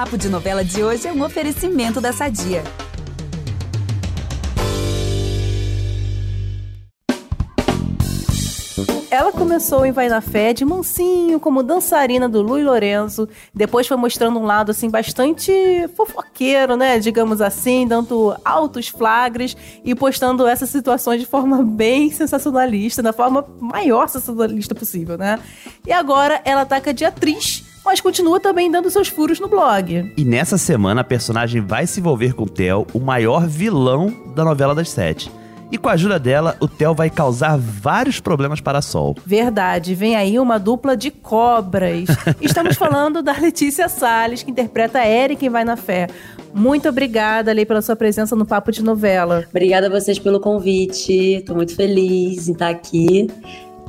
Papo de Novela de hoje é um oferecimento da Sadia. Ela começou em Vai na Fé de mansinho, como dançarina do Luiz Lorenzo. Depois foi mostrando um lado assim bastante fofoqueiro, né? Digamos assim, dando altos flagres e postando essas situações de forma bem sensacionalista, da forma maior sensacionalista possível, né? E agora ela ataca de atriz mas continua também dando seus furos no blog. E nessa semana a personagem vai se envolver com o Theo, o maior vilão da novela das sete. E com a ajuda dela, o Theo vai causar vários problemas para a Sol. Verdade, vem aí uma dupla de cobras. Estamos falando da Letícia Salles, que interpreta a Eric em Vai na Fé. Muito obrigada, Lei, pela sua presença no Papo de Novela. Obrigada a vocês pelo convite. Estou muito feliz em estar aqui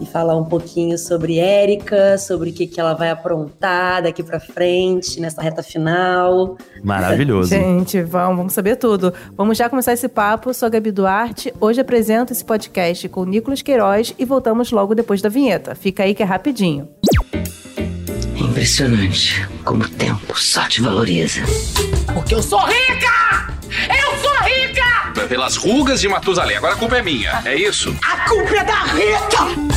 e falar um pouquinho sobre Érica, sobre o que, que ela vai aprontar daqui para frente, nessa reta final. Maravilhoso. Gente, vamos, vamos saber tudo. Vamos já começar esse papo. Sou a Gabi Duarte. Hoje apresento esse podcast com o Nicolas Queiroz e voltamos logo depois da vinheta. Fica aí que é rapidinho. É impressionante como o tempo só te valoriza. Porque eu sou rica! Eu sou rica! Pelas rugas de Matusalém. Agora a culpa é minha, é isso? A culpa é da Rita!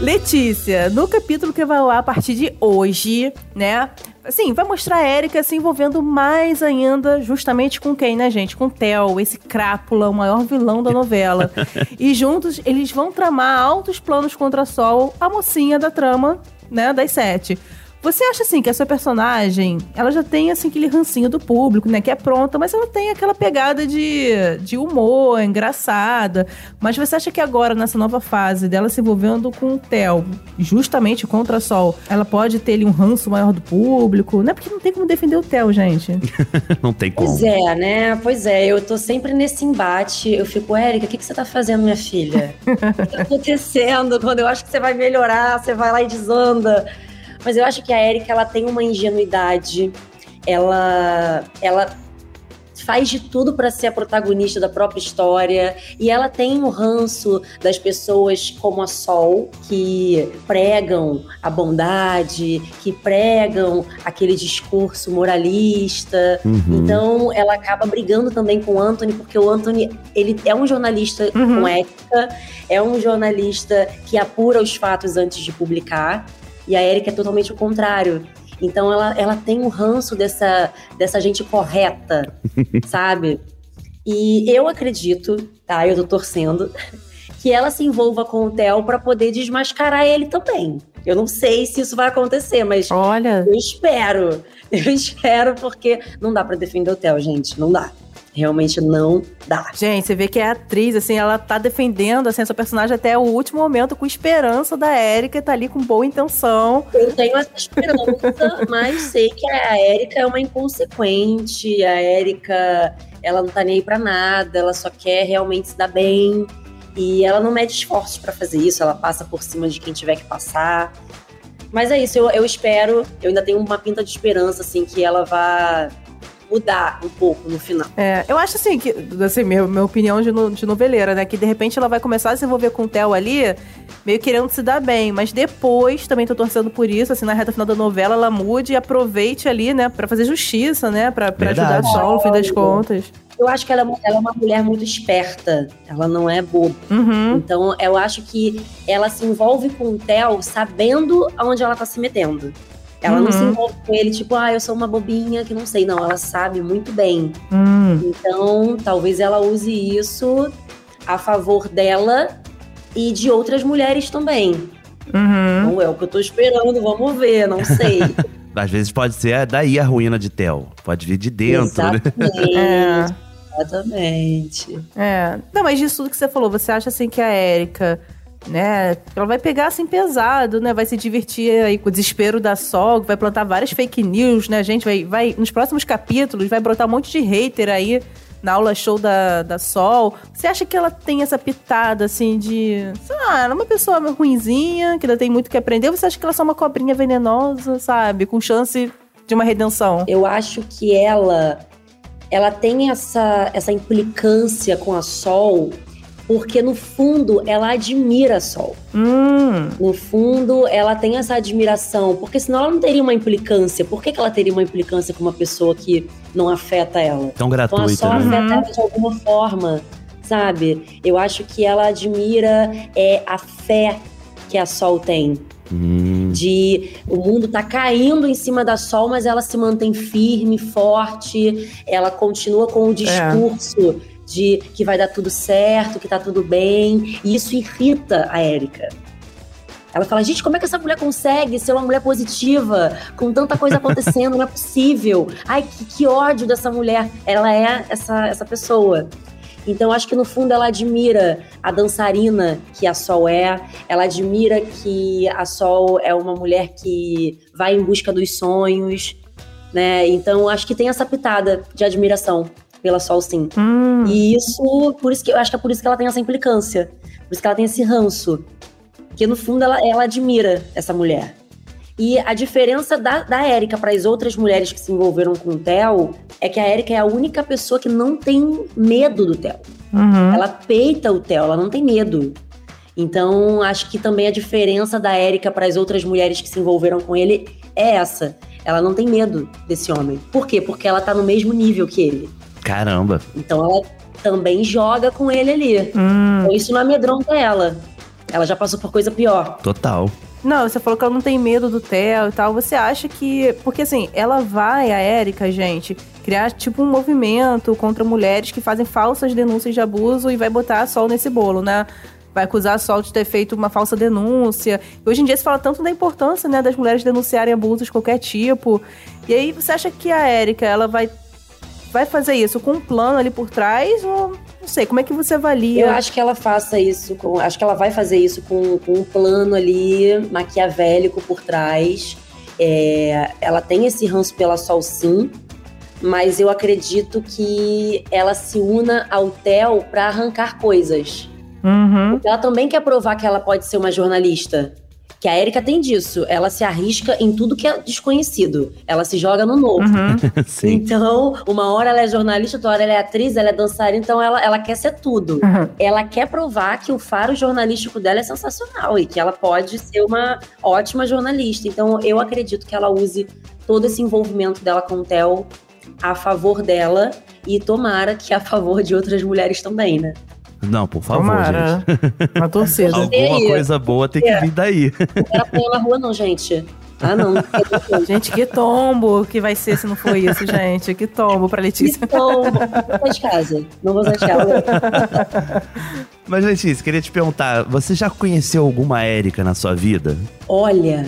Letícia, no capítulo que vai lá a partir de hoje, né? Assim, vai mostrar a Erika se envolvendo mais ainda, justamente com quem, né, gente? Com o Theo, esse crápula, o maior vilão da novela. e juntos eles vão tramar altos planos contra a Sol, a mocinha da trama, né, das sete. Você acha assim que a sua personagem, ela já tem assim aquele rancinho do público, né, que é pronta, mas ela tem aquela pegada de, de humor, engraçada. Mas você acha que agora nessa nova fase dela se envolvendo com o Theo, justamente contra a Sol, ela pode ter ali um ranço maior do público? Não é porque não tem como defender o Theo, gente. não tem como. Pois é, né? Pois é, eu tô sempre nesse embate. Eu fico, Érica, o que, que você tá fazendo, minha filha? o que tá acontecendo? Quando eu acho que você vai melhorar, você vai lá e desanda. Mas eu acho que a Erika ela tem uma ingenuidade, ela ela faz de tudo para ser a protagonista da própria história e ela tem o ranço das pessoas como a Sol que pregam a bondade, que pregam aquele discurso moralista. Uhum. Então ela acaba brigando também com o Anthony porque o Anthony ele é um jornalista uhum. com ética, é um jornalista que apura os fatos antes de publicar. E a Erika é totalmente o contrário. Então ela, ela tem o ranço dessa, dessa gente correta, sabe? E eu acredito, tá? Eu tô torcendo, que ela se envolva com o Theo para poder desmascarar ele também. Eu não sei se isso vai acontecer, mas Olha. eu espero. Eu espero porque não dá para defender o Theo, gente, não dá realmente não dá. Gente, você vê que é atriz, assim, ela tá defendendo assim, a sua personagem até o último momento, com esperança da Erika, tá ali com boa intenção. Eu tenho essa esperança, mas sei que a Erika é uma inconsequente, a Erika, ela não tá nem aí pra nada, ela só quer realmente se dar bem. E ela não mede esforços para fazer isso, ela passa por cima de quem tiver que passar. Mas é isso, eu, eu espero, eu ainda tenho uma pinta de esperança, assim, que ela vá mudar um pouco no final. É, eu acho assim, que, assim, minha, minha opinião de, no, de noveleira, né? Que de repente ela vai começar a se envolver com o Theo ali, meio querendo se dar bem, mas depois, também tô torcendo por isso, assim, na reta final da novela, ela mude e aproveite ali, né, pra fazer justiça, né? Pra, pra ajudar a Sol, no fim das contas. Eu acho que ela, é ela, é uma mulher muito esperta. Ela não é boba. Uhum. Então, eu acho que ela se envolve com o Theo sabendo aonde ela tá se metendo. Ela uhum. não se uhum. envolve com ele, tipo, ah, eu sou uma bobinha que não sei. Não, ela sabe muito bem. Uhum. Então, talvez ela use isso a favor dela e de outras mulheres também. Uhum. Não é o que eu tô esperando, vamos ver, não sei. Às vezes pode ser daí a ruína de Theo. Pode vir de dentro, né? Exatamente. né? É. Exatamente. É. Não, mas disso tudo que você falou, você acha assim que a Érica né? Ela vai pegar assim pesado, né? Vai se divertir aí com o desespero da Sol, vai plantar várias fake news, né? Gente vai, vai nos próximos capítulos vai brotar um monte de hater aí na aula show da, da Sol. Você acha que ela tem essa pitada, assim, de. Sei lá, ela é uma pessoa ruinzinha, que ainda tem muito que aprender? Ou você acha que ela é só uma cobrinha venenosa, sabe? Com chance de uma redenção? Eu acho que ela. Ela tem essa, essa implicância com a Sol porque no fundo ela admira Sol. Hum. No fundo, ela tem essa admiração, porque senão ela não teria uma implicância. Por que, que ela teria uma implicância com uma pessoa que não afeta ela? Tão Então a gratuita, Sol né? afeta ela de alguma forma, sabe? Eu acho que ela admira é, a fé que a Sol tem. Hum, De o mundo tá caindo em cima da Sol, mas ela se mantém firme, forte, ela continua com o discurso de que vai dar tudo certo, que tá tudo bem. E isso irrita a Érica. Ela fala, gente, como é que essa mulher consegue ser uma mulher positiva com tanta coisa acontecendo? Não é possível. Ai, que, que ódio dessa mulher. Ela é essa, essa pessoa. Então, acho que no fundo ela admira a dançarina que a Sol é, ela admira que a Sol é uma mulher que vai em busca dos sonhos, né? Então, acho que tem essa pitada de admiração pela Sol, sim. Hum. E isso, por isso que eu acho que é por isso que ela tem essa implicância. Por isso que ela tem esse ranço. Porque no fundo ela, ela admira essa mulher. E a diferença da, da Érica para as outras mulheres que se envolveram com o Theo é que a Érica é a única pessoa que não tem medo do Theo. Uhum. Ela peita o Theo, ela não tem medo. Então, acho que também a diferença da Érica para as outras mulheres que se envolveram com ele é essa. Ela não tem medo desse homem. Por quê? Porque ela tá no mesmo nível que ele. Caramba. Então ela também joga com ele ali. Hum. Então isso não amedronta ela. Ela já passou por coisa pior. Total. Não, você falou que ela não tem medo do Theo e tal. Você acha que. Porque assim, ela vai, a Érica, gente, criar tipo um movimento contra mulheres que fazem falsas denúncias de abuso e vai botar a Sol nesse bolo, né? Vai acusar a Sol de ter feito uma falsa denúncia. E hoje em dia se fala tanto da importância, né, das mulheres denunciarem abusos de qualquer tipo. E aí, você acha que a Érica, ela vai, vai fazer isso com um plano ali por trás? Ou não sei, como é que você avalia? Eu acho que ela faça isso, com, acho que ela vai fazer isso com, com um plano ali maquiavélico por trás. É, ela tem esse ranço pela Sol, sim, mas eu acredito que ela se una ao Theo para arrancar coisas. Uhum. Ela também quer provar que ela pode ser uma jornalista. Que a Erika tem disso. Ela se arrisca em tudo que é desconhecido. Ela se joga no novo. Uhum. Sim. Então, uma hora ela é jornalista, outra hora ela é atriz, ela é dançarina, então ela, ela quer ser tudo. Uhum. Ela quer provar que o faro jornalístico dela é sensacional e que ela pode ser uma ótima jornalista. Então, eu acredito que ela use todo esse envolvimento dela com o Theo a favor dela e tomara que a favor de outras mulheres também, né? Não, por favor, Tomara. gente. Uma torcida. Alguma coisa boa tem que É. vir daí. Não quero apanhar na rua, não, gente. Ah, não. Gente, que tombo que vai ser se não for isso, gente. Que tombo pra Letícia. Então, não vou sair de casa. Não vou sair de casa. Mas, Letícia, queria te perguntar: você já conheceu alguma Érica na sua vida? Olha,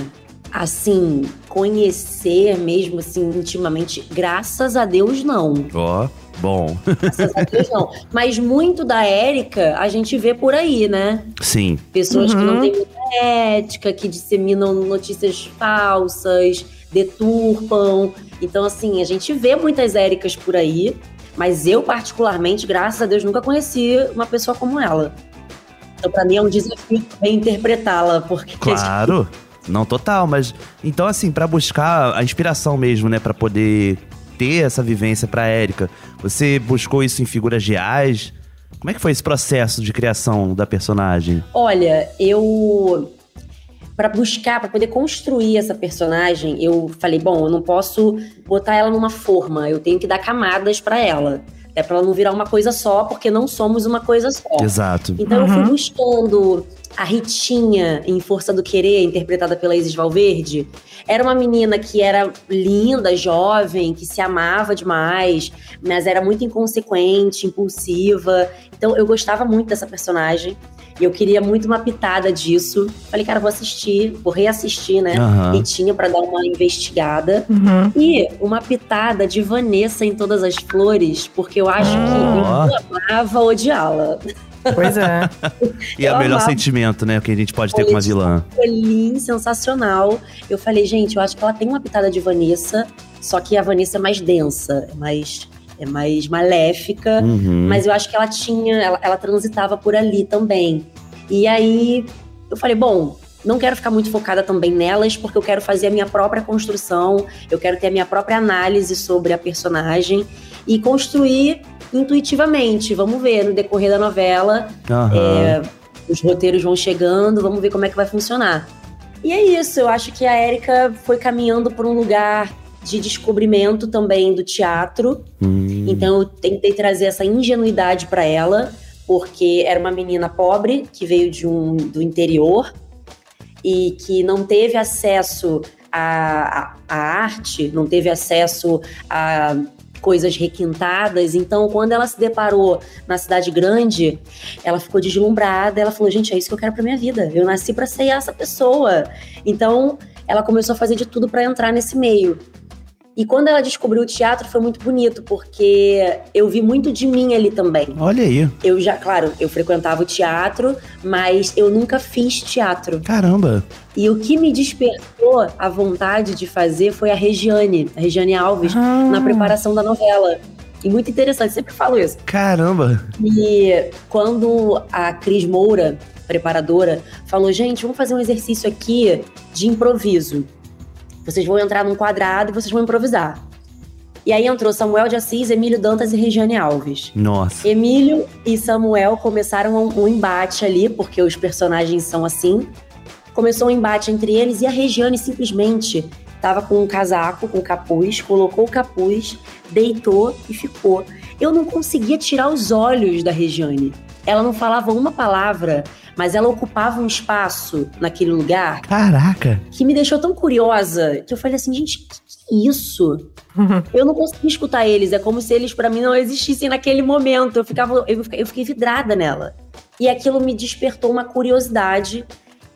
assim, conhecer mesmo, assim, intimamente, graças a Deus, não. Ó, bom. Graças a Deus, não. Mas muito da Érica a gente vê por aí, né? Sim. Pessoas que Uhum. não têm muita ética, que disseminam notícias falsas, deturpam. Então, assim, a gente vê muitas Éricas por aí, mas eu, particularmente, graças a Deus, nunca conheci uma pessoa como ela. Então, pra mim, é um desafio também interpretá-la, porque Claro. Não, total, mas então assim, pra buscar a inspiração mesmo, né, Pra poder ter essa vivência pra Érica, você buscou isso em figuras reais? Como é que foi esse processo de criação da personagem? Olha, eu Pra buscar, pra poder construir essa personagem, eu falei, bom, eu não posso botar ela numa forma, eu tenho que dar camadas pra ela. É pra ela não virar uma coisa só, porque não somos uma coisa só. Exato. Então eu fui Uhum. buscando a Ritinha em Força do Querer, interpretada pela Isis Valverde. Era uma menina que era linda, jovem, que se amava demais, mas era muito inconsequente, impulsiva. Então eu gostava muito dessa personagem. E eu queria muito uma pitada disso. Falei, cara, vou assistir, vou reassistir, né? Aham. Ritinha pra dar uma investigada. Uhum. E uma pitada de Vanessa em Todas as Flores, porque eu acho que eu amava odiá-la. Pois é. E é o Eu melhor amava. sentimento, né, que a gente pode ter com uma vilã. Colin, sensacional. Eu falei, gente, eu acho que ela tem uma pitada de Vanessa, só que a Vanessa é mais densa, é mais, é mais maléfica. Uhum. Mas eu acho que ela tinha, ela, ela transitava por ali também. E aí eu falei, bom, não quero ficar muito focada também nelas, porque eu quero fazer a minha própria construção, eu quero ter a minha própria análise sobre a personagem e construir intuitivamente. Vamos ver no decorrer da novela. É, os roteiros vão chegando, vamos ver como é que vai funcionar. E é isso, eu acho que a Érica foi caminhando por um lugar de descobrimento também do teatro. Hum. Então eu tentei trazer essa ingenuidade para ela, porque era uma menina pobre que veio de um do interior e que não teve acesso à, à, à arte, não teve acesso a coisas requintadas. Então, quando ela se deparou na cidade grande, ela ficou deslumbrada. Ela falou: "Gente, é isso que eu quero para minha vida. Eu nasci para ser essa pessoa". Então, ela começou a fazer de tudo para entrar nesse meio. E quando ela descobriu o teatro foi muito bonito, porque eu vi muito de mim ali também. Olha aí. Eu já, claro, eu frequentava o teatro, mas eu nunca fiz teatro. Caramba. E o que me despertou a vontade de fazer foi a Regiane, a Regiane Alves, Ah. na preparação da novela. E muito interessante, sempre falo isso. Caramba. E quando a Cris Moura, preparadora, falou: gente, vamos fazer um exercício aqui de improviso. Vocês vão entrar num quadrado e vocês vão improvisar. E aí entrou Samuel de Assis, Emílio Dantas e Regiane Alves. Nossa. Emílio e Samuel começaram um, um embate ali, porque os personagens são assim. Começou um embate entre eles e a Regiane simplesmente estava com um casaco, com capuz, colocou o capuz, deitou e ficou. Eu não conseguia tirar os olhos da Regiane. Ela não falava uma palavra, mas ela ocupava um espaço naquele lugar Caraca. que me deixou tão curiosa que eu falei assim, gente, que, que é isso? eu não conseguia escutar eles, é como se eles pra mim não existissem naquele momento. Eu ficava, eu, fiquei- eu fiquei vidrada nela. E aquilo me despertou uma curiosidade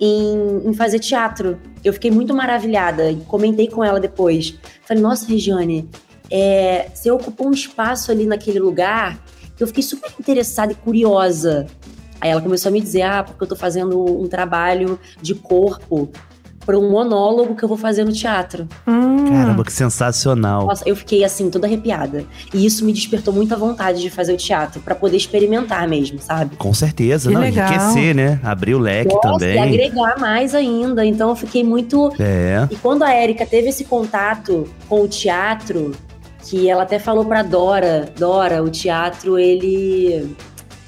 em, em fazer teatro. Eu fiquei muito maravilhada e comentei com ela depois. Falei, nossa, Regiane, é, você ocupou um espaço ali naquele lugar eu fiquei super interessada e curiosa. Aí ela começou a me dizer, ah, porque eu tô fazendo um trabalho de corpo para um monólogo que eu vou fazer no teatro. Hum. Caramba, que sensacional. Nossa, eu fiquei assim, toda arrepiada. E isso me despertou muita vontade de fazer o teatro, pra poder experimentar mesmo, sabe? Com certeza, Que não, legal. enriquecer, né? Abrir o leque Nossa, e também. agregar mais ainda. Então eu fiquei muito. É. E quando a Érica teve esse contato com o teatro, que ela até falou pra Dora, Dora, o teatro ele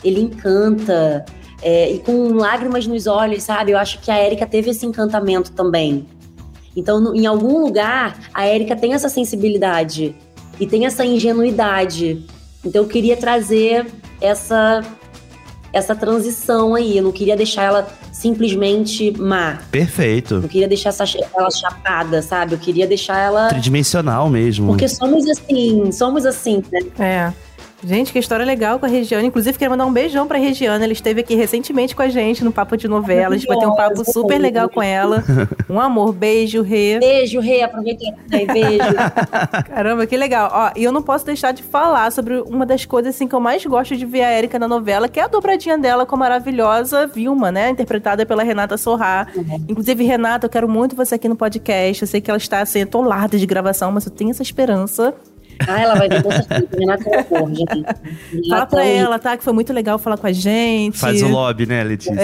ele encanta. é, e com lágrimas nos olhos, sabe? Eu acho que a Érica teve esse encantamento também. Então, no- em algum lugar, a Érica tem essa sensibilidade e tem essa ingenuidade. Então, eu queria trazer essa essa transição aí. Eu não queria deixar ela simplesmente má. Perfeito. Não queria deixar essa, ela chapada, sabe? Eu queria deixar ela. Tridimensional mesmo. Porque somos assim, somos assim, né? É. Gente, que história legal com a Regiane. Inclusive, quero mandar um beijão pra Regiane. Ela esteve aqui recentemente com a gente no Papo de Novela. A gente vai ter um papo super legal com ela. Um amor. Beijo, Rê. Beijo, Rê, aproveita aí, beijo. Caramba, que legal. Ó, e eu não posso deixar de falar sobre uma das coisas assim que eu mais gosto de ver a Erika na novela, que é a dobradinha dela com a maravilhosa Vilma, né? Interpretada pela Renata Sorrá. Inclusive, Renata, eu quero muito você aqui no podcast. Eu sei que ela está assim, atolada de gravação, mas eu tenho essa esperança. Ah, ela vai vir com certeza. Renata é amor, gente. Fala pra é um ela, tá? Que foi muito legal falar com a gente. Faz o lobby, né, Letícia?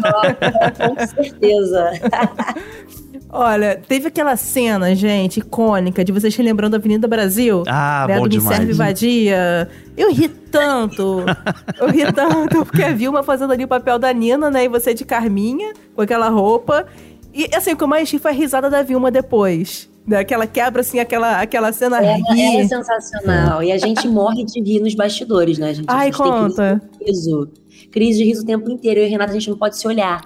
Falar com certeza. Olha, teve aquela cena, gente, icônica, de vocês relembrando a Avenida Brasil. Ah, né, bom do Me demais. Serve Vadia. Eu ri tanto. eu ri tanto, porque a Vilma fazendo ali o papel da Nina, né? E você de Carminha, com aquela roupa. E assim, o que eu mais ri foi a risada da Vilma depois. Né? Que ela quebra, assim, aquela, aquela cena Ela, ri. ela é sensacional. E a gente morre de rir nos bastidores, né, gente? A Ai, gente tem conta. crise de riso. Crise de riso o tempo inteiro. Eu e a Renata, a gente não pode se olhar.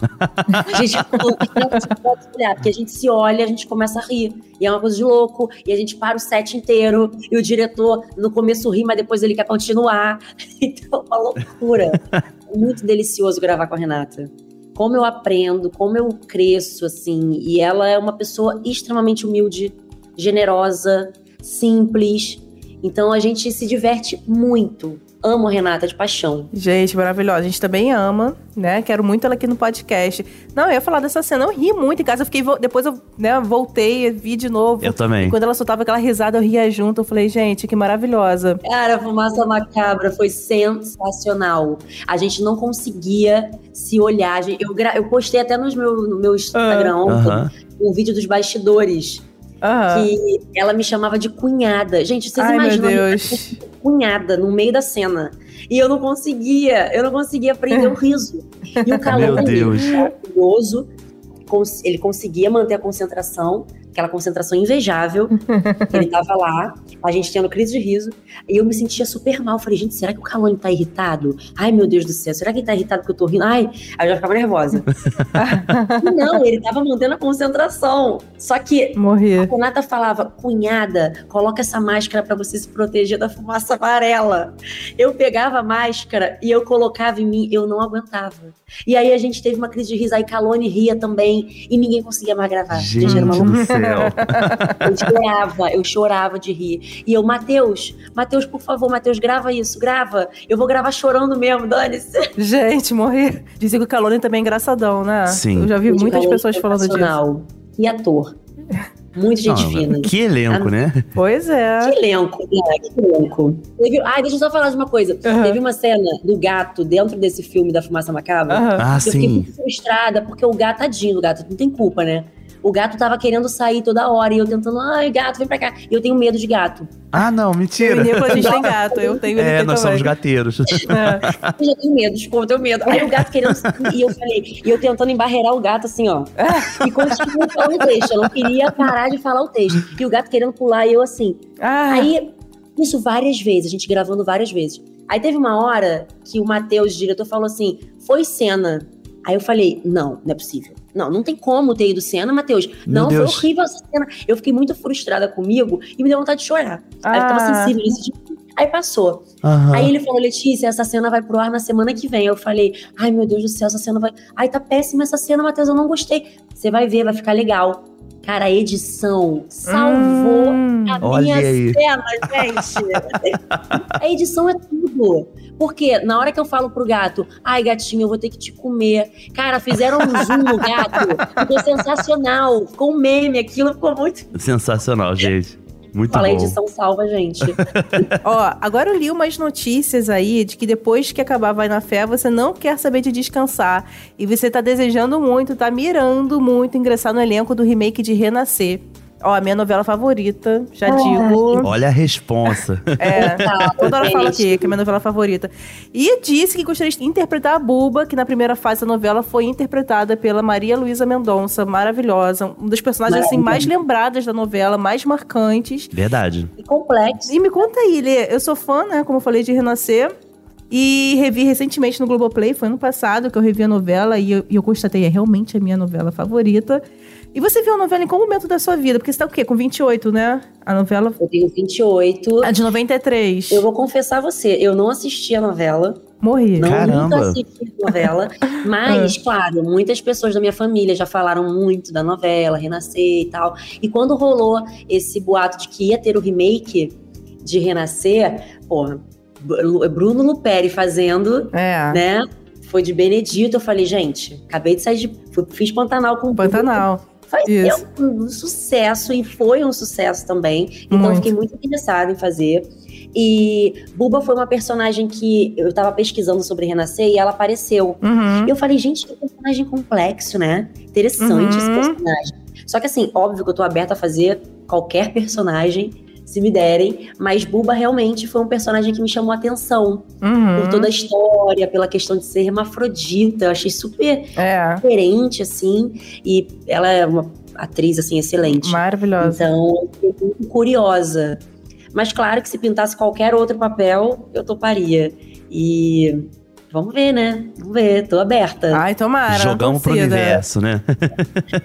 A gente não pode se olhar, porque a gente se olha, a gente começa a rir. E é uma coisa de louco. E a gente para o set inteiro. E o diretor, no começo, ri, mas depois ele quer continuar. Então, é uma loucura. É muito delicioso gravar com a Renata. Como eu aprendo, como eu cresço, assim. E ela é uma pessoa extremamente humilde, generosa, simples. Então a gente se diverte muito. Amo a Renata de paixão. Gente, maravilhosa. A gente também ama, né? Quero muito ela aqui no podcast. Não, eu ia falar dessa cena. Eu ri muito em casa. Eu fiquei. vo- Depois eu né, voltei, vi de novo. Eu também. E quando ela soltava aquela risada, eu ria junto. Eu falei, gente, que maravilhosa. Cara, a fumaça macabra foi sensacional. A gente não conseguia se olhar. Eu, gra- eu postei até nos meu, no meu Instagram ontem Aham. um vídeo dos bastidores. Aham. Que ela me chamava de cunhada. Gente, vocês Ai, meu imaginam minha Deus. cunhada no meio da cena. E eu não conseguia, eu não conseguia prender o riso. E o calor Meu Deus. maravilhoso. Ele conseguia manter a concentração, aquela concentração invejável. Ele tava lá, a gente tendo crise de riso. E eu me sentia super mal. Falei, gente, será que o Calone tá irritado? Ai, meu Deus do céu, será que ele tá irritado porque eu tô rindo? Ai, aí eu já ficava nervosa. não, ele tava mantendo a concentração. Só que Morri. a Renata falava, cunhada, coloca essa máscara pra você se proteger da fumaça amarela. Eu pegava a máscara e eu colocava em mim, eu não aguentava. E aí a gente teve uma crise de riso, aí Calone ria também, e ninguém conseguia mais gravar. Gente era uma do céu. eu chorava, eu chorava de rir. E eu, Matheus, Matheus, por favor, Matheus, grava isso, grava. Eu vou gravar chorando mesmo, dane-se. Gente, morri. Dizem que o Calone também é engraçadão, né? Sim. Eu já vi Gente, muitas pessoas falando disso. E ator. Muito gente Não, fina. que elenco, né? Pois é. Que elenco, né? Que elenco. Teve... Ai, deixa eu só falar de uma coisa. Aham. Teve uma cena do gato dentro desse filme da Fumaça Macabra. Aham. Ah, Eu fiquei sim. muito frustrada, porque o gato, tadinho do gato, não tem culpa, né? O gato tava querendo sair toda hora e eu tentando, ai, gato, vem pra cá. E eu tenho medo de gato. Ah, não, Eu e mentira. Nicolas, a gente tem gato. Eu tenho ele É, nós também. somos gateiros. É. Eu já tenho medo, desculpa, eu tenho medo. Aí o gato querendo sair e eu falei, e eu tentando embarrear o gato assim, ó. E continuando falando o texto. Eu não queria parar de falar o texto. E o gato querendo pular e eu assim. Ah, Aí, isso várias vezes, a gente gravando várias vezes. Aí teve uma hora que o Matheus, diretor, falou assim: foi cena. Aí eu falei: não, não é possível. Não, não tem como ter ido cena, Matheus. Meu Não, Deus. foi horrível essa cena. Eu fiquei muito frustrada comigo e me deu vontade de chorar. Aí eu tava Ah. sensível nesse dia. Aí passou. Aham. Aí ele falou, Letícia, essa cena vai pro ar na semana que vem. Eu falei, ai meu Deus do céu, essa cena vai. Ai, tá péssima essa cena, Matheus, eu não gostei. Você vai ver, vai ficar legal. Cara, a edição salvou Hum. a minha aí. cena, gente. a edição é tudo. Porque na hora que eu falo pro gato, ai gatinho, eu vou ter que te comer. Cara, fizeram um zoom no gato. Ficou sensacional. Ficou um meme, aquilo ficou muito. Sensacional, gente. Muito Fala, a bom. edição salva, a gente. Ó, agora eu li umas notícias aí de que depois que acabar Vai na Fé, você não quer saber de descansar. E você tá desejando muito, tá mirando muito ingressar no elenco do remake de Renascer. Ó, a minha novela favorita, já digo. Olha a responsa. É, toda hora gente. aqui, que é a minha novela favorita. E disse que gostaria de interpretar a Buba, que na primeira fase da novela foi interpretada pela Maria Luísa Mendonça, maravilhosa. Um dos personagens assim, mais lembradas da novela, mais marcantes. Verdade. E complexo. E me conta aí, Lê, eu sou fã, né, como eu falei, de Renascer. E revi recentemente no Globoplay, foi ano passado que eu revi a novela e eu, e eu constatei, é realmente a minha novela favorita. E você viu a novela em qual momento da sua vida? Porque você tá o quê? Com 28, né? A novela. Eu tenho 28. A de 93. Eu vou confessar a você, eu não assisti a novela. Morri. Não, Caramba. nunca assisti a novela. Mas, claro, muitas pessoas da minha família já falaram muito da novela, Renascer e tal. E quando rolou esse boato de que ia ter o remake de Renascer, porra, Bru- Bruno Luperi fazendo, É. né? Foi de Benedito. Eu falei, gente, acabei de sair de. Fiz Pantanal com o Pantanal. Faz Isso. é um sucesso e foi um sucesso também. Então Muito. fiquei muito interessada em fazer. E Buba foi uma personagem que eu tava pesquisando sobre Renascer e ela apareceu. Uhum. E eu falei, gente, que personagem complexo, né? Interessante esse Uhum. personagem. Só que assim, óbvio que eu tô aberta a fazer qualquer personagem, se me derem, mas Buba realmente foi um personagem que me chamou a atenção. Uhum. Por toda a história, pela questão de ser hermafrodita. Eu achei super É. diferente, assim, e ela é uma atriz, assim, excelente. Maravilhosa. Então, eu fiquei muito curiosa. Mas claro que se pintasse qualquer outro papel, eu toparia. E vamos ver, né? Vamos ver, tô aberta. Ai, tomara. Jogamos pro universo, né?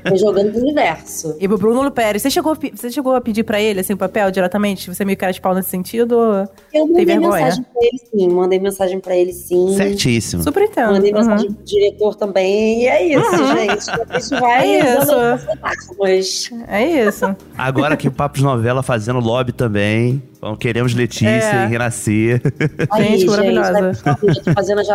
Tô jogando pro universo. E pro Bruno Luperi, você chegou, você chegou a pedir pra ele, assim, o papel diretamente? Você é meio cara de pau nesse sentido? Eu mandei vergonha? mensagem pra ele sim, mandei mensagem pra ele sim. Certíssimo. Super entendo. Mandei Uhum. mensagem pro diretor também. E é isso, gente. A gente vai É isso. É isso. Agora que o Papos Novela fazendo lobby também. Bom, queremos Letícia É. e renascer. Gente, maravilhosa. pro shopping, já tô fazendo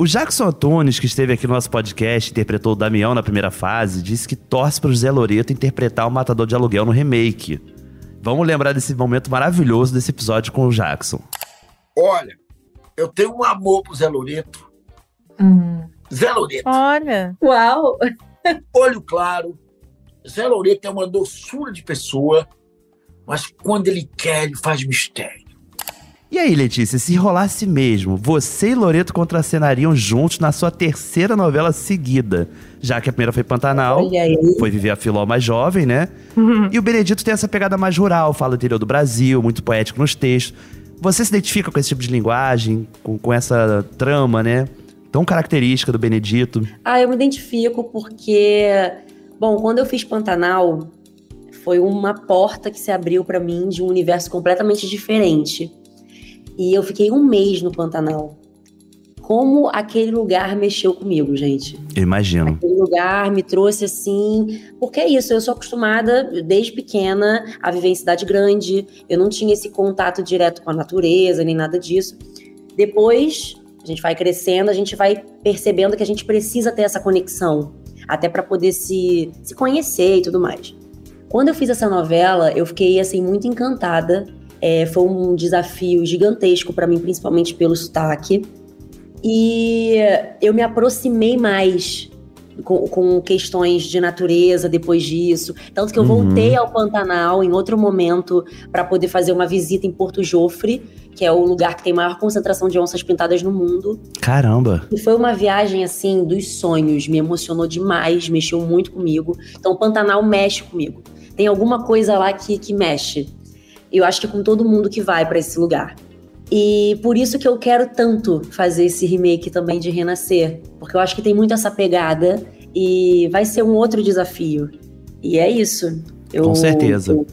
O Jackson Antunes, que esteve aqui no nosso podcast, interpretou o Damião na primeira fase, disse que torce pro Zé Loreto interpretar o Matador de Aluguel no remake. Vamos lembrar desse momento maravilhoso desse episódio com o Jackson. Olha, eu tenho um amor pro Zé Loreto. Zé Loreto, Olha. Uau! olho claro. Zé Loreto é uma doçura de pessoa, mas quando ele quer, ele faz mistério. E aí, Letícia, se rolasse mesmo, você e Loreto contracenariam juntos na sua terceira novela seguida, já que a primeira foi Pantanal, foi Viver a Filó mais jovem, né? E o Benedito tem essa pegada mais rural, fala do interior do Brasil, muito poético nos textos. Você se identifica com esse tipo de linguagem, com, com essa trama, né? Tão característica do Benedito. Ah, eu me identifico porque, bom, quando eu fiz Pantanal, foi uma porta que se abriu pra mim de um universo completamente diferente. E eu fiquei um mês no Pantanal. Como aquele lugar mexeu comigo, gente. Eu imagino. Aquele lugar me trouxe assim. Porque é isso, eu sou acostumada desde pequena a viver em cidade grande. Eu não tinha esse contato direto com a natureza, nem nada disso. Depois, a gente vai crescendo, a gente vai percebendo que a gente precisa ter essa conexão, até para poder se, se conhecer e tudo mais. Quando eu fiz essa novela, eu fiquei assim muito encantada. É, foi um desafio gigantesco para mim, principalmente pelo sotaque. E eu me aproximei mais com, com questões de natureza depois disso. Tanto que eu Uhum. voltei ao Pantanal em outro momento para poder fazer uma visita em Porto Jofre, que é o lugar que tem maior concentração de onças pintadas no mundo. Caramba. E foi uma viagem assim dos sonhos, me emocionou demais, mexeu muito comigo. Então o Pantanal mexe comigo. Tem alguma coisa lá que, que mexe. Eu acho que com todo mundo que vai para esse lugar. E por isso que eu quero tanto fazer esse remake também de Renascer, porque eu acho que tem muito essa pegada e vai ser um outro desafio. E é isso. Eu- Com certeza. eu-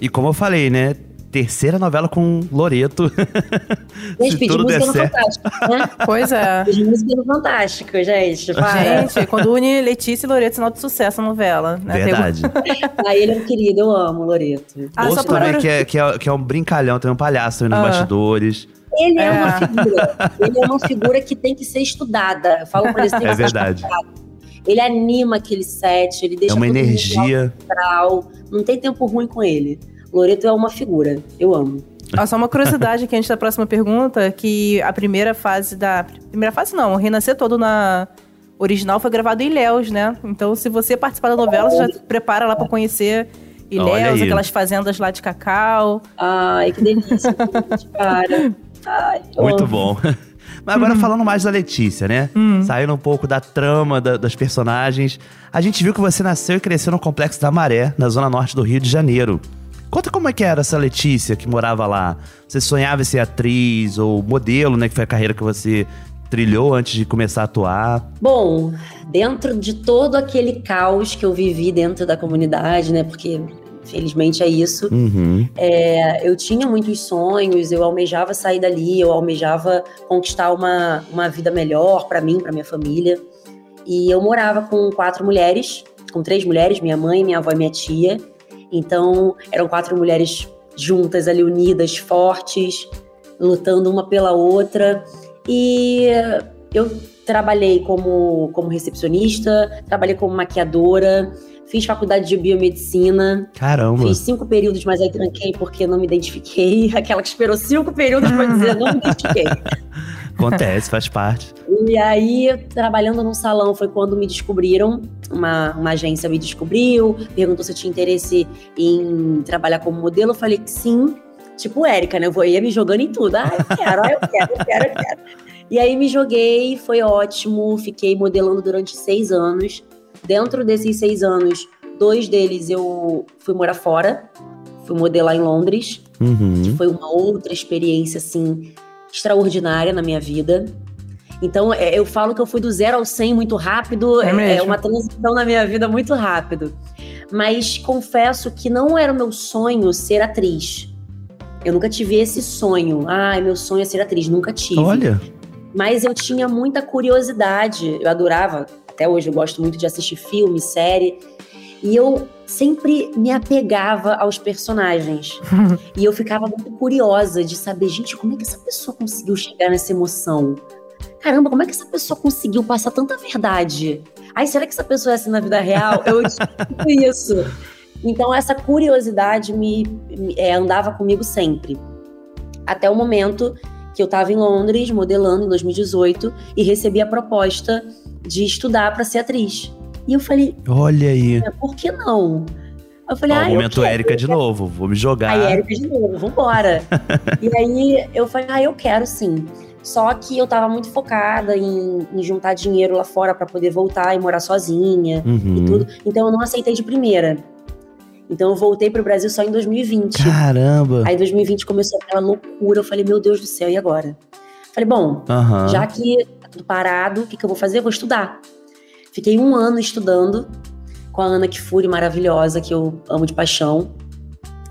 E como eu falei, né? Terceira novela com Loreto. Gente, Se pedi tudo der música no. Fantástico, né? Pois é. Pedi música no Fantástico, gente. Para. Gente, quando une Letícia e Loreto, sinal de sucesso a novela. Né? Tem- Verdade. Aí ele é um querido, eu amo o Loreto. Ah, por também cura- que é, que, é, que é um brincalhão, tem um palhaço também nos Ah. bastidores. Ele é. É. uma figura. Ele é uma figura que tem que ser estudada. Eu falo pra ele, você tem É que ser verdade. estudado. Ele anima aquele set, ele É deixa uma todo mundo energia. astral. Não tem tempo ruim com ele. Loreto é uma figura. Eu amo. Ó, só uma curiosidade aqui antes da próxima pergunta, que a primeira fase da... Primeira fase não, o Renascer todo na original foi gravado em Ilhéus, né? Então, se você participar da novela, você já se prepara lá pra conhecer Ilhéus, aquelas fazendas lá de cacau. Ai, que delícia. gente, Cara. Ai, Muito amo. bom. Mas agora falando mais da Letícia, né? Saindo um pouco da trama da- das personagens. A gente viu que você nasceu e cresceu no Complexo da Maré, na zona norte do Rio de Janeiro. Conta como é que era essa Letícia que morava lá. Você sonhava em ser atriz ou modelo, né? Que foi a carreira que você trilhou antes de começar a atuar. Bom, dentro de todo aquele caos que eu vivi dentro da comunidade, né? Porque, felizmente, é isso. Uhum. É, eu tinha muitos sonhos, eu almejava sair dali, eu almejava conquistar uma, uma vida melhor para mim, para minha família. E eu morava com quatro mulheres, com três mulheres, minha mãe, minha avó e minha tia. Então, eram quatro mulheres juntas ali, unidas, fortes, lutando uma pela outra. E eu trabalhei como, como recepcionista, trabalhei como maquiadora, fiz faculdade de biomedicina, Caramba. Fiz cinco períodos, mas aí tranquei porque não me identifiquei. Aquela que esperou cinco períodos pra dizer não me identifiquei. Acontece, faz parte. E aí, trabalhando num salão, foi quando me descobriram. Uma, uma agência me descobriu, perguntou se eu tinha interesse em trabalhar como modelo. Eu falei que sim. Tipo Érica, né? Eu vou- ia me jogando em tudo. Ah, eu quero, ah, eu quero, eu quero, eu quero. E aí me joguei, foi ótimo. Fiquei modelando durante seis anos. Dentro desses seis anos, dois deles eu fui morar fora. fui modelar em Londres, Uhum. que foi uma outra experiência, assim, extraordinária na minha vida. Então, é, eu falo que eu fui do zero ao 100 muito rápido, É é, é uma transição na minha vida muito rápido. Mas confesso que não era o meu sonho ser atriz. Eu nunca tive esse sonho. Ai, meu sonho é ser atriz. Nunca tive. Olha, Mas eu tinha muita curiosidade. Eu adorava, até hoje eu gosto muito de assistir filme, série. E eu sempre me apegava aos personagens. e eu ficava muito curiosa de saber, gente, como é que essa pessoa conseguiu chegar nessa emoção? Caramba, como é que essa pessoa conseguiu passar tanta verdade? Ai, será que essa pessoa é assim na vida real? Eu descobri isso. Então, essa curiosidade me, me- é, andava comigo sempre. Até o momento que eu estava em Londres, modelando em 2018, e recebi a proposta de estudar para ser atriz. E eu falei, olha aí. "É, por que não? Eu falei, Ó, ah, momento. Érica de novo. Vou me jogar. Aí, Érica de novo, vambora. e aí eu falei, ah, eu quero sim. Só que eu tava muito focada em, em juntar dinheiro lá fora para poder voltar e morar sozinha Uhum. e tudo. Então eu não aceitei de primeira. Então eu voltei pro Brasil só em 2020. Caramba. Aí 2020 começou aquela loucura. Eu falei, meu Deus do céu, e agora? Falei, bom, Aham. já que tá tudo parado, o que, que eu vou fazer? Eu vou estudar. Fiquei um ano estudando com a Ana Kifuri, maravilhosa, que eu amo de paixão.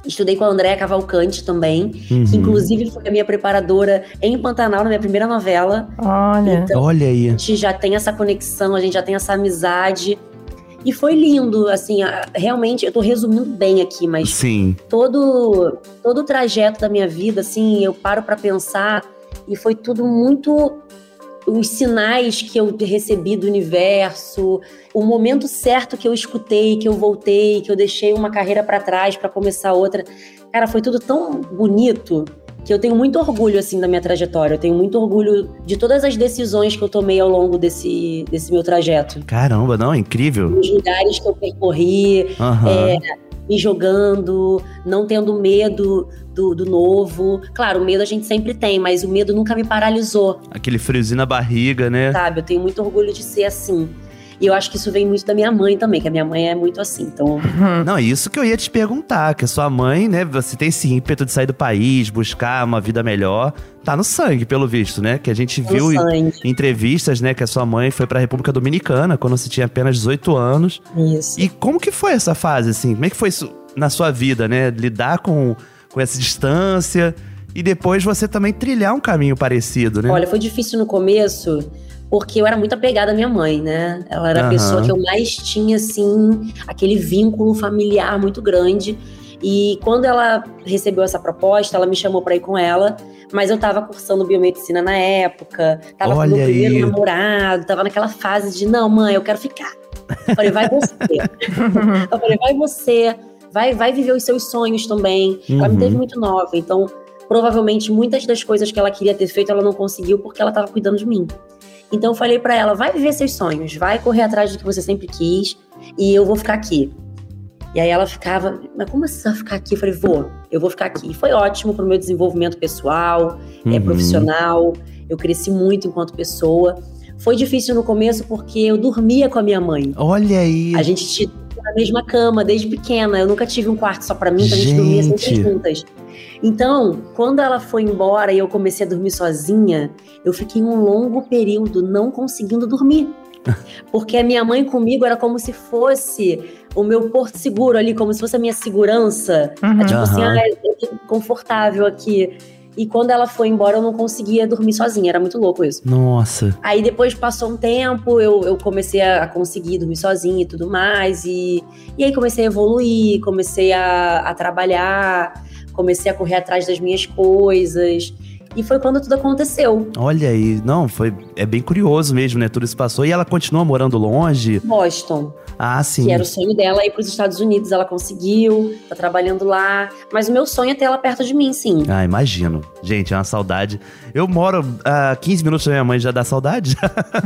Estudei com a Andréa Cavalcante também, Uhum. que inclusive foi a minha preparadora em Pantanal, na minha primeira novela. Olha. Então, Olha aí. a gente já tem essa conexão, a gente já tem essa amizade. E foi lindo, assim, realmente, eu tô resumindo bem aqui, mas Sim. todo todo o trajeto da minha vida, assim, eu paro pra pensar e foi tudo muito os sinais que eu recebi do universo, o momento certo que eu escutei, que eu voltei, que eu deixei uma carreira pra trás pra começar outra. Cara, foi tudo tão bonito que eu tenho muito orgulho assim da minha trajetória. Eu tenho muito orgulho de todas as decisões que eu tomei ao longo desse desse meu trajeto. Caramba, não, é incrível. Os lugares que eu percorri, Aham. é, me jogando, não tendo medo do, do novo. Claro, o medo a gente sempre tem, mas o medo nunca me paralisou, Aquele friozinho na barriga, né? sabe? Eu tenho muito orgulho de ser assim. E eu acho que isso vem muito da minha mãe também, que a minha mãe é muito assim. Então, Não, isso que eu ia te perguntar, que a sua mãe, né, você tem esse ímpeto de sair do país, buscar uma vida melhor, tá no sangue, pelo visto, né? Que a gente no viu em sangue. em entrevistas, né, que a sua mãe foi pra República Dominicana quando você tinha apenas 18 anos. Isso. E como que foi essa fase, assim? Como é que foi isso na sua vida, né? Lidar com, com essa distância e depois você também trilhar um caminho parecido, né? Olha, foi difícil no começo, porque eu era muito apegada à minha mãe, né? Ela era a Aham. pessoa que eu mais tinha, assim, aquele vínculo familiar muito grande. E quando ela recebeu essa proposta, ela me chamou pra ir com ela, mas eu tava cursando biomedicina na época, tava com Olha meu primeiro aí. namorado, tava naquela fase de, não, mãe, eu quero ficar. Eu falei, vai você. eu falei, vai você, vai, vai viver os seus sonhos também. Ela me Uhum. teve muito nova, então provavelmente muitas das coisas que ela queria ter feito ela não conseguiu porque ela tava cuidando de mim. Então eu falei pra ela, vai viver seus sonhos, vai correr atrás do que você sempre quis e eu vou ficar aqui. E aí ela ficava, mas como assim você vai ficar aqui? Eu falei, vou, eu vou ficar aqui. E foi ótimo pro meu desenvolvimento pessoal, é, Uhum. profissional. Eu cresci muito enquanto pessoa. Foi difícil no começo porque eu dormia com a minha mãe. Olha aí. A gente tinha na mesma cama desde pequena. Eu nunca tive um quarto só pra mim, então a gente dormia sempre Gente. juntas. Então, quando ela foi embora e eu comecei a dormir sozinha, eu fiquei um longo período não conseguindo dormir. Porque a minha mãe comigo era como se fosse o meu porto seguro ali, como se fosse a minha segurança. Uhum. É tipo assim, ah, eu tô confortável aqui. E quando ela foi embora, eu não conseguia dormir sozinha. Era muito louco isso. Nossa. Aí depois passou um tempo, eu, eu comecei a, a conseguir dormir sozinha e tudo mais. E, e aí comecei a evoluir, comecei a, a trabalhar, comecei a correr atrás das minhas coisas. E foi quando tudo aconteceu. Olha aí. Não, foi. É bem curioso mesmo, né? Tudo isso passou. E ela continua morando longe. Boston, Ah, sim. que era o sonho dela ir para os Estados Unidos. Ela conseguiu, tá trabalhando lá. Mas o meu sonho é ter ela perto de mim, sim. Ah, imagino. Gente, é uma saudade. Eu moro a 15 minutos da minha mãe, já dá saudade?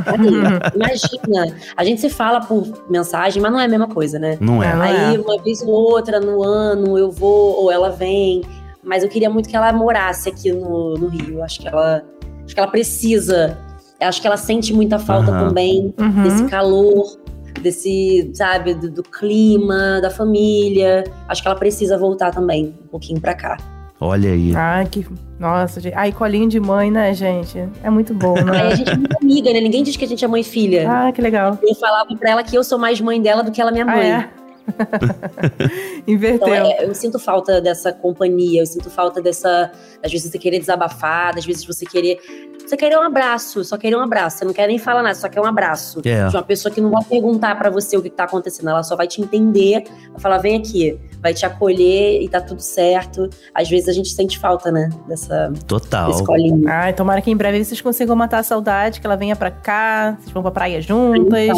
Aí, imagina, a gente se fala por mensagem, mas não é a mesma coisa, né? Não é? Aí, é. uma vez ou outra no ano, eu vou, ou ela vem. Mas eu queria muito que ela morasse aqui no, no Rio. Acho que ela. Acho que ela precisa. Acho que ela sente muita falta Aham. também Uhum. desse calor. desse, sabe, do, do clima, da família. Acho que ela precisa voltar também um pouquinho pra cá. Olha aí. Ai, que. Nossa, gente. Ai, colinho de mãe, né, gente? É muito bom, Aí né? a gente é muito amiga, né? Ninguém diz que a gente é mãe e filha. Ah, que legal. Eu falava pra ela que eu sou mais mãe dela do que ela minha Ah, mãe. é? Inverteu. Então, é, eu sinto falta dessa companhia, eu sinto falta dessa. Às vezes você querer desabafar, às vezes você querer. Você querer um abraço, só querer um abraço. Você não quer nem falar nada, só quer um abraço. É. De uma pessoa que não vai perguntar pra você o que tá acontecendo, ela só vai te entender, vai falar, vem aqui, vai te acolher e tá tudo certo. Às vezes a gente sente falta, né? Dessa, Total. desse colinho. Ai, tomara que em breve vocês consigam matar a saudade, que ela venha pra cá, vocês vão pra praia juntas,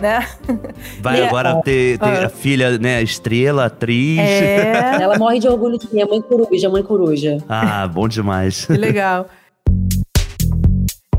né? Vai É. agora ter, ter Ah. a filha, né, estrela, atriz. É, Ela morre de orgulho de mim, é mãe coruja, mãe coruja. Ah, bom demais. que legal.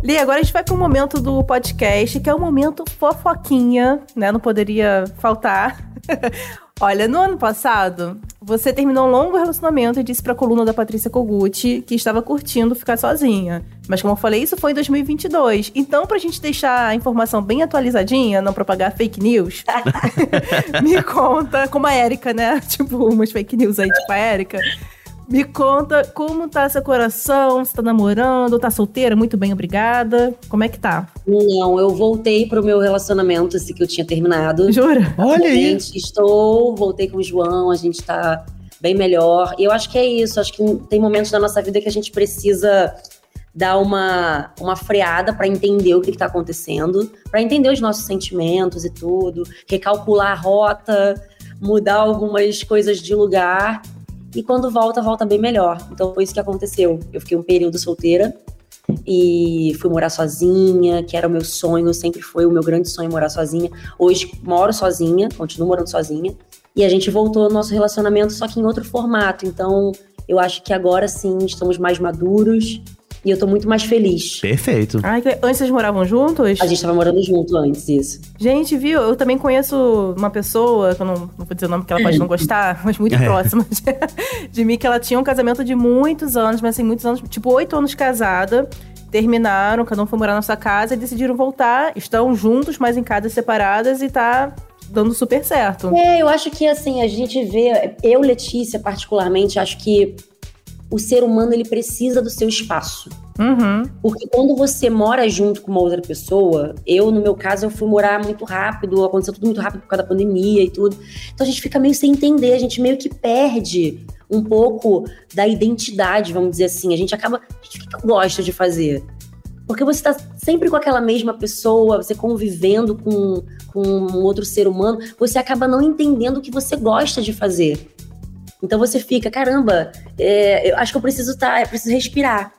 Li, agora a gente vai pro momento do podcast, que é o momento fofoquinha, né? Não poderia faltar. Olha, no ano passado, você terminou um longo relacionamento e disse pra coluna da Patrícia Koguchi que estava curtindo ficar sozinha. Mas como eu falei, isso foi em 2022. Então, pra gente deixar a informação bem atualizadinha, não propagar fake news, me conta, como a Érica, né? Tipo, umas fake news aí, tipo a Érica. Me conta como tá seu coração, se tá namorando, tá solteira, muito bem, obrigada. Como é que tá? Não, eu voltei pro meu relacionamento, esse que eu tinha terminado. Jura? Olha aí. Estou, voltei com o João, a gente tá bem melhor. E eu acho que é isso, acho que tem momentos da nossa vida que a gente precisa dar uma, uma freada para entender o que, que tá acontecendo, para entender os nossos sentimentos e tudo, recalcular a rota, mudar algumas coisas de lugar. E quando volta, volta bem melhor. Então foi isso que aconteceu. Eu fiquei um período solteira e fui morar sozinha, que era o meu sonho, sempre foi o meu grande sonho morar sozinha. Hoje moro sozinha, continuo morando sozinha. E a gente voltou ao nosso relacionamento, só que em outro formato. Então, eu acho que agora sim estamos mais maduros e eu tô muito mais feliz. Perfeito. Ai, que- antes vocês moravam juntos? A gente tava morando junto antes, isso. Gente, viu? Eu também conheço uma pessoa, que eu não, não vou dizer o nome porque ela pode não gostar, mas muito É. próxima de, de mim, que ela tinha um casamento de muitos anos, mas assim, muitos anos, tipo, oito anos casada. Terminaram, cada um foi morar na sua casa e decidiram voltar. Estão juntos, mas em casas separadas e tá dando super certo. É, eu acho que assim, a gente vê, eu, Letícia, particularmente, acho que o ser humano ele precisa do seu espaço. Uhum. Porque quando você mora junto com uma outra pessoa, eu, no meu caso, eu fui morar muito rápido, aconteceu tudo muito rápido por causa da pandemia e tudo. Então a gente fica meio sem entender, a gente meio que perde um pouco da identidade, vamos dizer assim. A gente acaba. Gente, o que eu gosto de fazer? Porque você tá sempre com aquela mesma pessoa, você convivendo com, com um outro ser humano, você acaba não entendendo o que você gosta de fazer. Então você fica, caramba, é, eu acho que eu preciso estar, eu preciso respirar.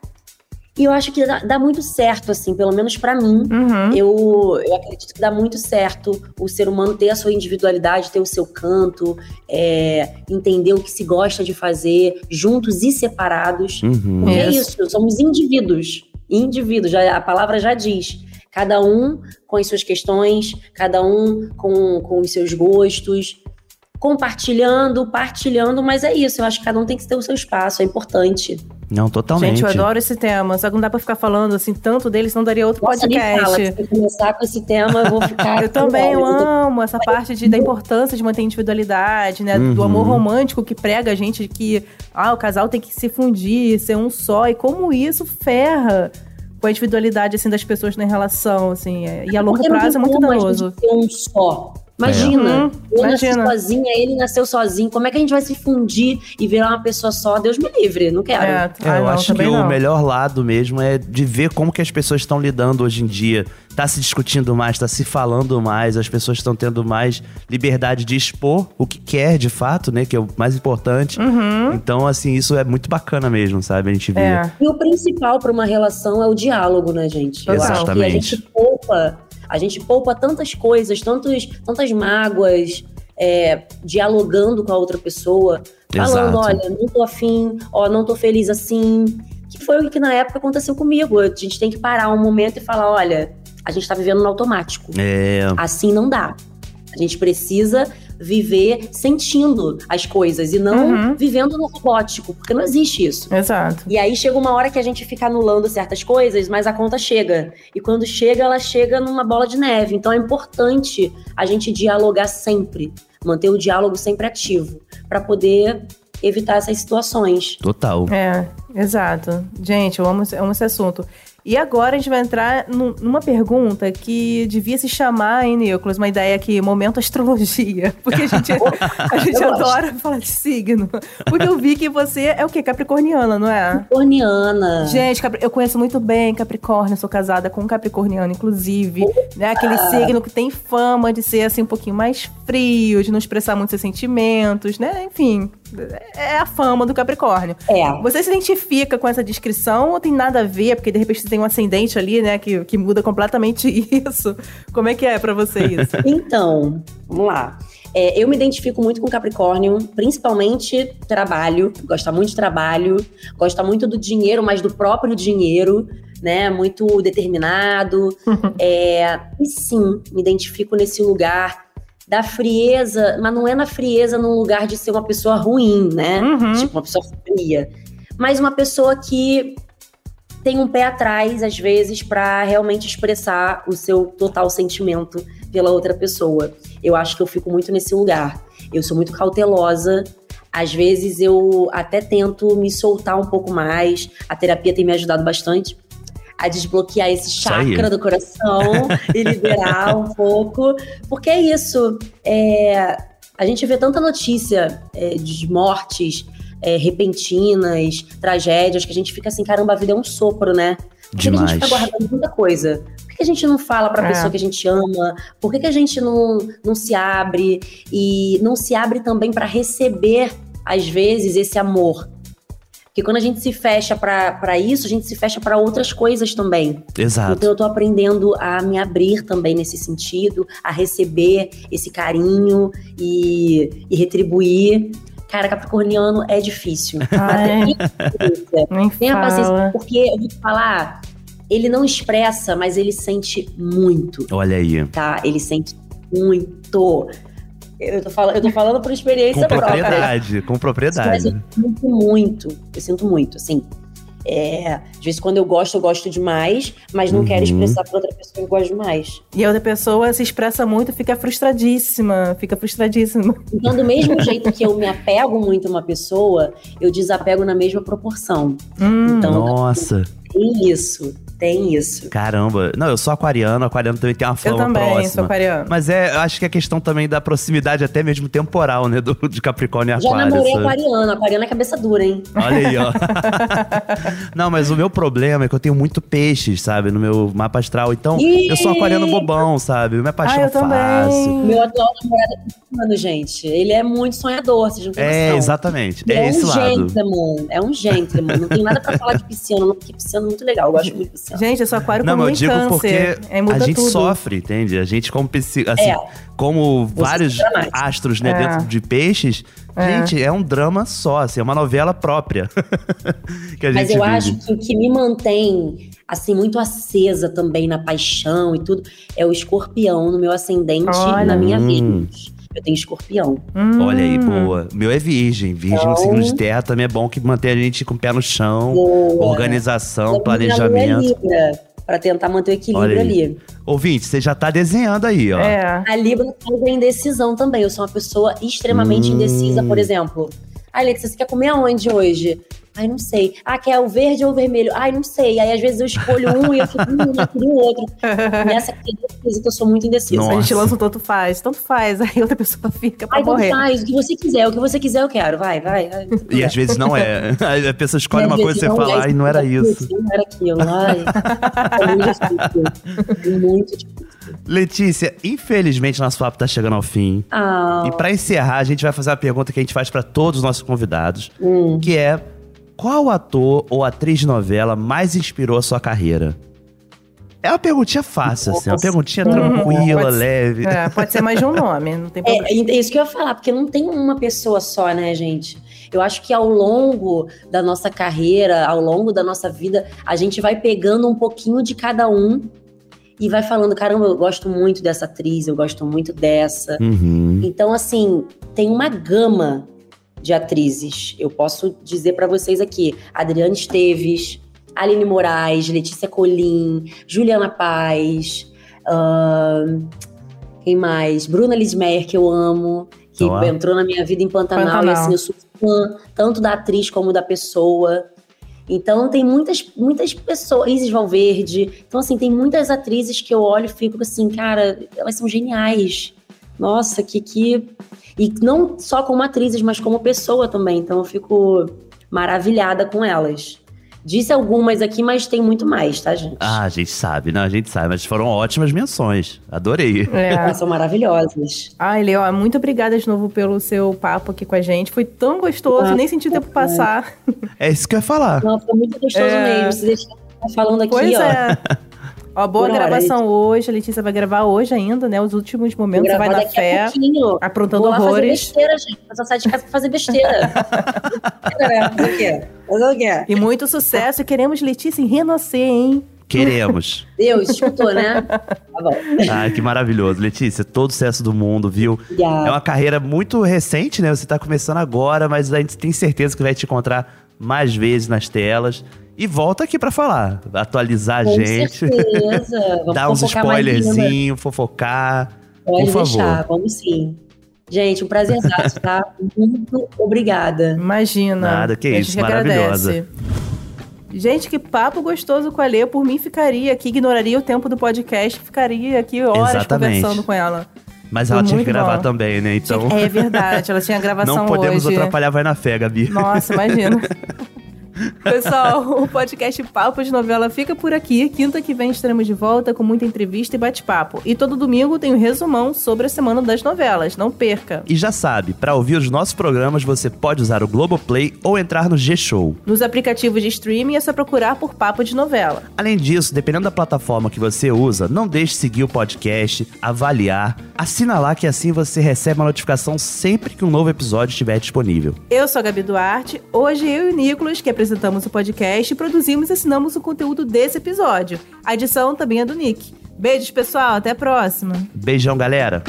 E eu acho que dá, dá muito certo, assim, pelo menos pra mim. Uhum. Eu, eu acredito que dá muito certo o ser humano ter a sua individualidade, ter o seu canto, é, entender o que se gosta de fazer, juntos e separados. Uhum. Porque é Isso. isso, somos indivíduos. Indivíduos, já, a palavra já diz. Cada um com as suas questões, cada um com, com os seus gostos, compartilhando, partilhando, mas é isso. Eu acho que cada um tem que ter o seu espaço, é importante. Não, totalmente. Gente, eu adoro esse tema. Só que não dá pra ficar falando assim tanto dele, senão daria outro Nossa, nem fala, podcast. se eu começar com esse tema, eu vou ficar. Eu também eu amo essa parte de, da importância de manter a individualidade, né? Do Uhum. amor romântico que prega a gente de que ah, o casal tem que se fundir, ser um só. E como isso ferra com a individualidade assim, das pessoas na relação, assim. é- E a longo Porque não prazo é muito danoso. um só. Imagina, Uhum, eu nasci imagina. sozinha, ele nasceu sozinho. Como é que a gente vai se fundir e virar uma pessoa só? Deus me livre, não quero. É, É, ah, eu não, acho que também o não. melhor lado mesmo é de ver como que as pessoas estão lidando hoje em dia. Tá se discutindo mais, tá se falando mais, as pessoas estão tendo mais liberdade de expor o que quer de fato, né? Que é o mais importante. Uhum. Então, assim, isso é muito bacana mesmo, sabe? A gente vê. É. E o principal para uma relação é o diálogo, né, gente? Eu acho que a Exatamente. gente poupa, a gente poupa tantas coisas, tantos, tantas mágoas, é, dialogando com a outra pessoa, falando, Exato. olha, não tô afim, ó, não tô feliz assim. Que foi o que na época aconteceu comigo. A gente tem que parar um momento e falar, olha, a gente tá vivendo no automático. É, Assim não dá. A gente precisa viver sentindo as coisas e não Uhum. vivendo no robótico, porque não existe isso. Exato. E aí chega uma hora que a gente fica anulando certas coisas, mas a conta chega. E quando chega, ela chega numa bola de neve. Então é importante a gente dialogar sempre, manter o diálogo sempre ativo, para poder evitar essas situações. Total. É, exato. Gente, eu amo, amo esse assunto. E agora a gente vai entrar num- numa pergunta que devia se chamar, hein, Nicolas? Uma ideia aqui, momento astrologia. Porque a gente, a gente adora falar de signo. Porque eu vi que você é o quê? Capricorniana, não é? Capricorniana. Gente, eu conheço muito bem Capricórnio, sou casada com um capricorniano, inclusive. Né? Aquele signo que tem fama de ser assim um pouquinho mais frio, de não expressar muito seus sentimentos, né? Enfim, é a fama do Capricórnio. É. Você se identifica com essa descrição ou tem nada a ver? Porque de repente você tem um ascendente ali, né, que, que muda completamente isso. Como é que é pra você isso? Então, vamos lá. É, eu me identifico muito com Capricórnio, principalmente trabalho, gosta muito de trabalho, gosta muito do dinheiro, mas do próprio dinheiro, né? Muito determinado. É, e sim, me identifico nesse lugar da frieza, mas não é na frieza num lugar de ser uma pessoa ruim, né? Uhum. Tipo, uma pessoa fria. Mas uma pessoa que tem um pé atrás, às vezes, pra realmente expressar o seu total sentimento pela outra pessoa. Eu acho que eu fico muito nesse lugar. Eu sou muito cautelosa. Às vezes eu até tento me soltar um pouco mais. A terapia tem me ajudado bastante a desbloquear esse chakra do coração e liberar um pouco. Porque é isso. é, a gente vê tanta notícia é, de mortes é, repentinas, tragédias, que a gente fica assim, caramba, a vida é um sopro, né? Por que que a gente fica guardando muita coisa? Por que que a gente não fala pra É. pessoa que a gente ama? Por que, que a gente não, não se abre? E não se abre também pra receber, às vezes, esse amor. Porque quando a gente se fecha pra pra isso, a gente se fecha pra outras coisas também. Exato. Então eu tô aprendendo a me abrir também nesse sentido, a receber esse carinho e, e retribuir. Cara, capricorniano é difícil. Ai, Paciência. nem Tenha paciência, fala. porque eu vou te falar, ele não expressa, mas ele sente muito, Olha aí. tá? Ele sente muito. Eu tô falando, eu tô falando por experiência Com própria. propriedade, com Mas propriedade. eu sinto muito, eu sinto muito, assim. É, às vezes quando eu gosto, eu gosto demais, mas não quero Uhum. expressar pra outra pessoa que eu gosto demais. E a outra pessoa se expressa muito, fica frustradíssima. Fica frustradíssima. Então, do mesmo jeito que eu me apego muito a uma pessoa, eu desapego na mesma proporção. Hum, Então, Nossa, tem isso, tem isso. caramba. Não, eu sou aquariano, aquariano também tem uma eu fama também próxima. sou aquariano. Mas é, eu acho que é questão também da proximidade, até mesmo temporal, né? Do, de Capricórnio e Já Aquário. namorei sabe? aquariano, aquariano é cabeça dura, hein? Olha aí, ó. Não, mas o meu problema é que eu tenho muito peixes, sabe? No meu mapa astral. Então, Ih! eu sou um aquariano bobão, sabe? Eu me Ah, apaixono eu também. fácil. Meu atual namorado é pisciano, gente. Ele é muito sonhador, vocês não têm É, noção. exatamente. É é esse um lado. gentleman, é um gentleman. Não tem nada pra falar de pisciano, não, porque pisciano é muito legal. Eu gosto muito de pisciano. Gente, eu sou aquário Não, com mas eu digo porque câncer. Aí muda a gente tudo. sofre, entende? A gente, como, assim, É. como vários sofre mais. astros, né, É. dentro de peixes, É. gente, é um drama só, assim, é uma novela própria que a gente Mas eu vive. acho que o que me mantém, assim, muito acesa também na paixão e tudo, é o escorpião no meu ascendente Olha. na minha Hum. Vênus. Eu tenho escorpião. Hum. Olha aí, boa. O meu é virgem. Virgem no Então- signo de terra também é bom que mantém a gente com o pé no chão, Boa. organização, A é planejamento. Pra tentar manter o equilíbrio ali. Ouvinte, você já tá desenhando aí, ó. É. A Libra causa indecisão também. Eu sou uma pessoa extremamente Hum. indecisa, por exemplo. Ai, Alexa, você quer comer aonde hoje? Ai, não sei. Ah, quer o verde ou o vermelho? Ai, não sei. Aí às vezes eu escolho um e eu fico, hum, eu queria o outro. Nessa aqui é indecisa, que eu sou muito indecisa. Nossa. A gente lança um tanto faz, tanto faz. Aí outra pessoa fica pra Ai, tanto morrer. faz, o que você quiser, o que você quiser eu quero. Vai, vai. vai. E às vezes não é. Aí A pessoa escolhe E uma coisa e você vezes fala, é, ai, não era isso. Não era aquilo. Ai, é muito difícil. É muito difícil. Letícia, infelizmente nosso papo tá chegando ao fim. Ah, E pra encerrar, a gente vai fazer uma pergunta que a gente faz pra todos os nossos convidados, hum. que é: qual ator ou atriz de novela mais inspirou a sua carreira? É uma perguntinha fácil, assim, uma Nossa. perguntinha Uhum. tranquila, ser. leve. É, pode ser mais de um nome, não tem problema. É, é isso que eu ia falar, porque não tem uma pessoa só, né, gente? Eu acho que ao longo da nossa carreira, ao longo da nossa vida, a gente vai pegando um pouquinho de cada um e vai falando, caramba, eu gosto muito dessa atriz, eu gosto muito dessa. Uhum. Então, assim, tem uma gama de atrizes. Eu posso dizer pra vocês aqui: Adriana Esteves, Aline Moraes, Letícia Colim, Juliana Paz, ahn, quem mais? Bruna Lismeyer, que eu amo, que Ó. entrou na minha vida em Pantanal, Pantanal. e assim, eu sou fã tanto da atriz como da pessoa. Então tem muitas, muitas pessoas, Isis Valverde. Então, assim, tem muitas atrizes que eu olho e fico assim, cara, elas são geniais. Nossa, que que. E não só como atrizes, mas como pessoa também. Então eu fico maravilhada com elas. Disse algumas aqui, mas tem muito mais, tá, gente? Ah, a gente sabe, não, a gente sabe, mas foram ótimas menções. Adorei. É. São maravilhosas. Ai, Leo, muito obrigada de novo pelo seu papo aqui com a gente. Foi tão gostoso, Ah, nem senti o tempo passar. É isso que eu ia falar. Não, foi muito gostoso É. mesmo. Se deixar eu falando aqui, Pois ó. é. Ó, boa Por hora, gravação hoje. A Letícia vai gravar hoje ainda, né? Os últimos Vou momentos. Você vai na a fé, pouquinho. aprontando Vou lá fazer horrores. besteira, gente. Eu só saio de casa pra fazer besteira. Besteira, Fazer o quê? Fazer o quê? E muito sucesso. E queremos Letícia em Renascer, hein? Queremos. Deus, escutou, né? Tá bom. Ai, que maravilhoso. Letícia, todo sucesso do mundo, viu? Obrigada. É uma carreira muito recente, né? Você tá começando agora, mas a gente tem certeza que vai te encontrar mais vezes nas telas. E volta aqui pra falar, atualizar a Com gente, certeza. Vamos dar uns spoilerzinhos, fofocar. Pode por favor. deixar, vamos sim. Gente, um prazerzaço, tá? Muito obrigada. Imagina. Nada, que A gente isso, maravilhosa. Gente, que papo gostoso com a Lê. Por mim, ficaria aqui, ignoraria o tempo do podcast, ficaria aqui horas Exatamente. conversando com ela. Mas Foi ela tinha que gravar bom. também, né? Então É verdade, ela tinha gravação não podemos hoje. atrapalhar Vai na Fé, Gabi. Nossa, imagina. Pessoal, o podcast Papo de Novela fica por aqui. Quinta que vem estaremos de volta com muita entrevista e bate-papo. E todo domingo tem um resumão sobre a semana das novelas. Não perca. E já sabe, para ouvir os nossos programas você pode usar o Globoplay ou entrar no G-Show. Nos aplicativos de streaming é só procurar por Papo de Novela. Além disso, dependendo da plataforma que você usa, não deixe de seguir o podcast, avaliar, assina lá que assim você recebe uma notificação sempre que um novo episódio estiver disponível. Eu sou a Gabi Duarte. Hoje eu e o Nicolas, que apresentamos o podcast, produzimos e assinamos o conteúdo desse episódio. A edição também é do Nick. Beijos, pessoal. Até a próxima. Beijão, galera!